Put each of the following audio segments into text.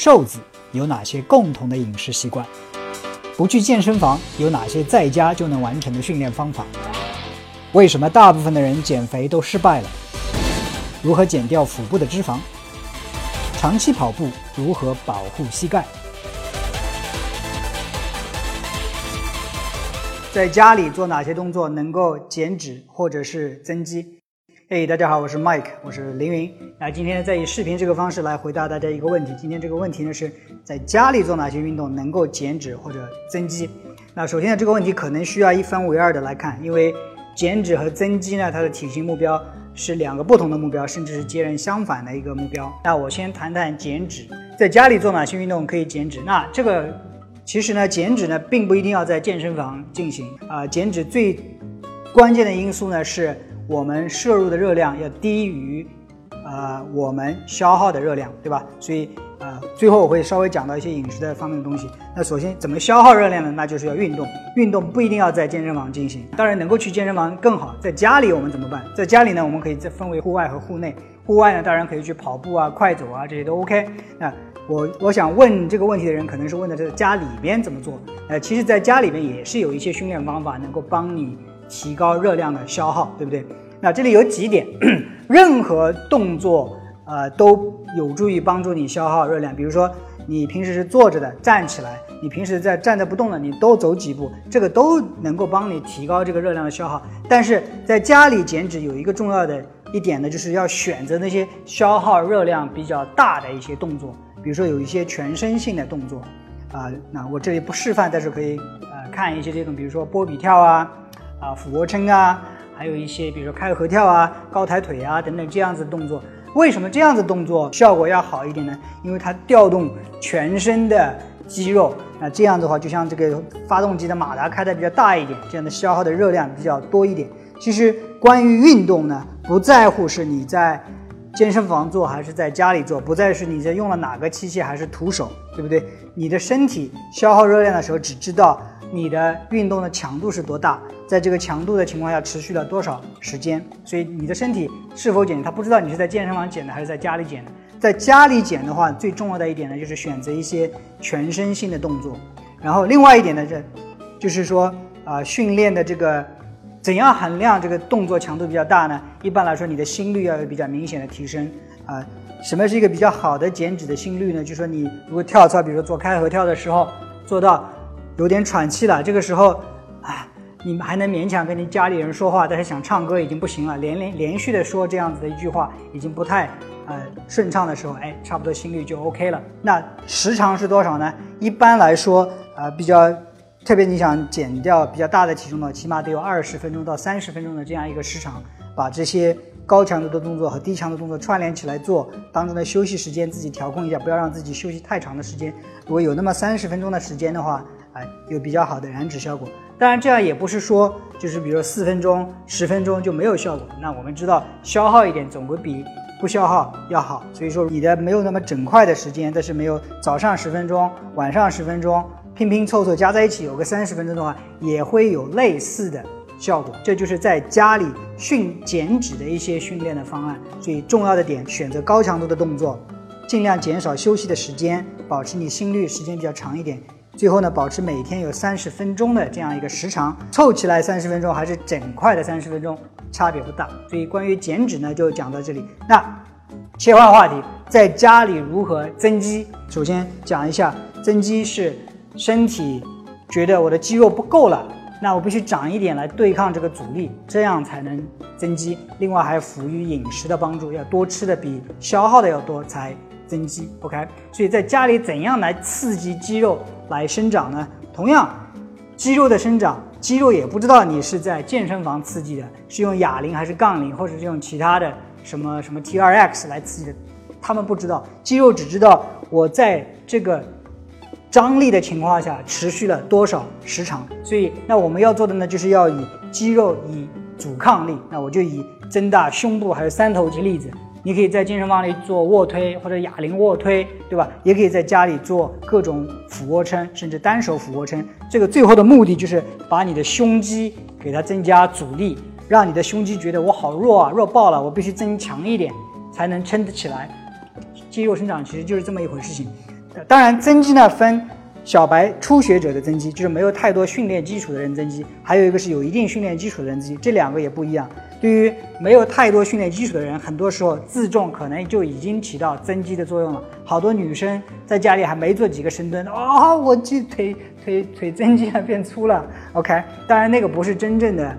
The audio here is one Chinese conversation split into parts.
瘦子有哪些共同的饮食习惯？不去健身房有哪些在家就能完成的训练方法？为什么大部分的人减肥都失败了？如何减掉腹部的脂肪？长期跑步如何保护膝盖？在家里做哪些动作能够减脂或者是增肌？嘿，大家好，我是 Mike，我是凌云。那今天呢，再以视频这个方式来回答大家一个问题。今天这个问题呢，是在家里做哪些运动能够减脂或者增肌？那首先呢，这个问题可能需要一分为二的来看，因为减脂和增肌呢，它的体型目标是两个不同的目标，甚至是截然相反的一个目标。那我先谈谈减脂，在家里做哪些运动可以减脂？那这个其实呢，减脂呢，并不一定要在健身房进行啊。减脂最关键的因素呢是。我们摄入的热量要低于，呃，我们消耗的热量，对吧？所以，呃，最后我会稍微讲到一些饮食的方面的东西。那首先怎么消耗热量呢？那就是要运动。运动不一定要在健身房进行，当然能够去健身房更好。在家里我们怎么办？在家里呢，我们可以再分为户外和户内。户外呢，当然可以去跑步啊、快走啊，这些都 OK。那我我想问这个问题的人，可能是问的这个家里边怎么做？呃，其实在家里边也是有一些训练方法能够帮你。提高热量的消耗，对不对？那这里有几点，任何动作，呃，都有助于帮助你消耗热量。比如说，你平时是坐着的，站起来；你平时在站着不动的，你多走几步，这个都能够帮你提高这个热量的消耗。但是在家里减脂有一个重要的一点呢，就是要选择那些消耗热量比较大的一些动作，比如说有一些全身性的动作，啊，那我这里不示范，但是可以呃看一些这种，比如说波比跳啊。啊，俯卧撑啊，还有一些，比如说开合跳啊、高抬腿啊等等这样子动作。为什么这样子动作效果要好一点呢？因为它调动全身的肌肉，那这样的话，就像这个发动机的马达开的比较大一点，这样的消耗的热量比较多一点。其实关于运动呢，不在乎是你在健身房做还是在家里做，不在是你在用了哪个器械还是徒手，对不对？你的身体消耗热量的时候，只知道。你的运动的强度是多大？在这个强度的情况下，持续了多少时间？所以你的身体是否减，他不知道你是在健身房减的还是在家里减的。在家里减的话，最重要的一点呢，就是选择一些全身性的动作。然后另外一点呢，这就是说啊，训练的这个怎样衡量这个动作强度比较大呢？一般来说，你的心率要有比较明显的提升啊。什么是一个比较好的减脂的心率呢？就是说你如果跳操，比如说做开合跳的时候，做到。有点喘气了，这个时候，啊，你们还能勉强跟你家里人说话，但是想唱歌已经不行了，连连连续的说这样子的一句话，已经不太呃顺畅的时候，哎，差不多心率就 OK 了。那时长是多少呢？一般来说，呃，比较特别你想减掉比较大的体重的，起码得有二十分钟到三十分钟的这样一个时长，把这些高强度的动作和低强度动作串联起来做，当中的休息时间自己调控一下，不要让自己休息太长的时间。如果有那么三十分钟的时间的话，有比较好的燃脂效果，当然这样也不是说就是比如说四分钟、十分钟就没有效果。那我们知道消耗一点总归比不消耗要好，所以说你的没有那么整块的时间，但是没有早上十分钟、晚上十分钟拼拼凑凑加在一起有个三十分钟的话，也会有类似的效果。这就是在家里训减脂的一些训练的方案。所以重要的点，选择高强度的动作，尽量减少休息的时间，保持你心率时间比较长一点。最后呢，保持每天有三十分钟的这样一个时长，凑起来三十分钟还是整块的三十分钟，差别不大。所以关于减脂呢，就讲到这里。那切换话题，在家里如何增肌？首先讲一下，增肌是身体觉得我的肌肉不够了，那我必须长一点来对抗这个阻力，这样才能增肌。另外还辅于饮食的帮助，要多吃的比消耗的要多才。增肌，OK，所以在家里怎样来刺激肌肉来生长呢？同样，肌肉的生长，肌肉也不知道你是在健身房刺激的，是用哑铃还是杠铃，或者是用其他的什么什么 T2X 来刺激的，他们不知道，肌肉只知道我在这个张力的情况下持续了多少时长。所以，那我们要做的呢，就是要以肌肉以阻抗力。那我就以增大胸部还是三头肌例子。你可以在健身房里做卧推或者哑铃卧推，对吧？也可以在家里做各种俯卧撑，甚至单手俯卧撑。这个最后的目的就是把你的胸肌给它增加阻力，让你的胸肌觉得我好弱啊，弱爆了，我必须增强一点才能撑得起来。肌肉生长其实就是这么一回事情。当然，增肌呢分小白初学者的增肌，就是没有太多训练基础的人增肌；还有一个是有一定训练基础的人增肌，这两个也不一样。对于没有太多训练基础的人，很多时候自重可能就已经起到增肌的作用了。好多女生在家里还没做几个深蹲，哦，我这腿腿腿增肌了，变粗了。OK，当然那个不是真正的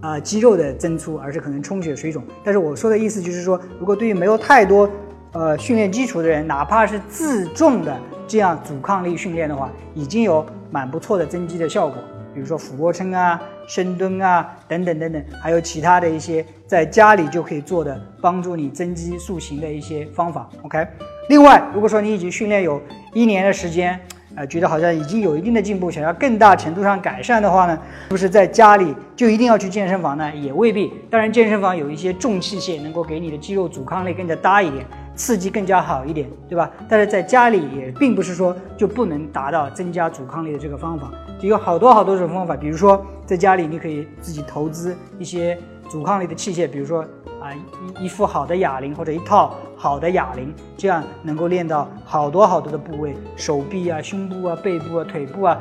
啊肌肉的增粗，而是可能充血水肿。但是我说的意思就是说，如果对于没有太多呃训练基础的人，哪怕是自重的这样阻抗力训练的话，已经有蛮不错的增肌的效果。比如说俯卧撑啊、深蹲啊等等等等，还有其他的一些在家里就可以做的帮助你增肌塑形的一些方法。OK，另外，如果说你已经训练有一年的时间，呃，觉得好像已经有一定的进步，想要更大程度上改善的话呢，是不是在家里就一定要去健身房呢？也未必。当然，健身房有一些重器械能够给你的肌肉阻抗力更加大一点。刺激更加好一点，对吧？但是在家里也并不是说就不能达到增加阻抗力的这个方法，就有好多好多种方法。比如说在家里你可以自己投资一些阻抗力的器械，比如说啊一一副好的哑铃或者一套好的哑铃，这样能够练到好多好多的部位，手臂啊、胸部啊、背部啊、腿部啊，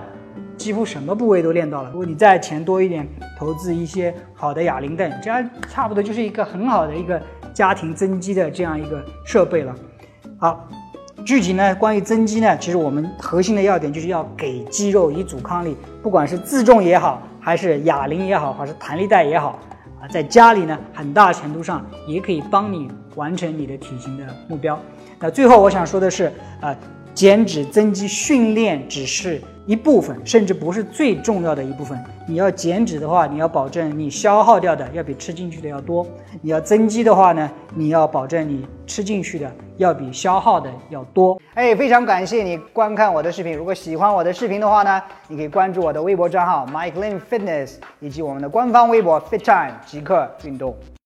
几乎什么部位都练到了。如果你再钱多一点，投资一些好的哑铃凳，这样差不多就是一个很好的一个。家庭增肌的这样一个设备了。好，具体呢，关于增肌呢，其实我们核心的要点就是要给肌肉以阻抗力，不管是自重也好，还是哑铃也好，还是弹力带也好，啊，在家里呢，很大程度上也可以帮你完成你的体型的目标。那最后我想说的是，啊，减脂增肌训练只是。一部分，甚至不是最重要的一部分。你要减脂的话，你要保证你消耗掉的要比吃进去的要多；你要增肌的话呢，你要保证你吃进去的要比消耗的要多。哎，非常感谢你观看我的视频。如果喜欢我的视频的话呢，你可以关注我的微博账号 Mike Lin Fitness，以及我们的官方微博 Fit Time 即刻运动。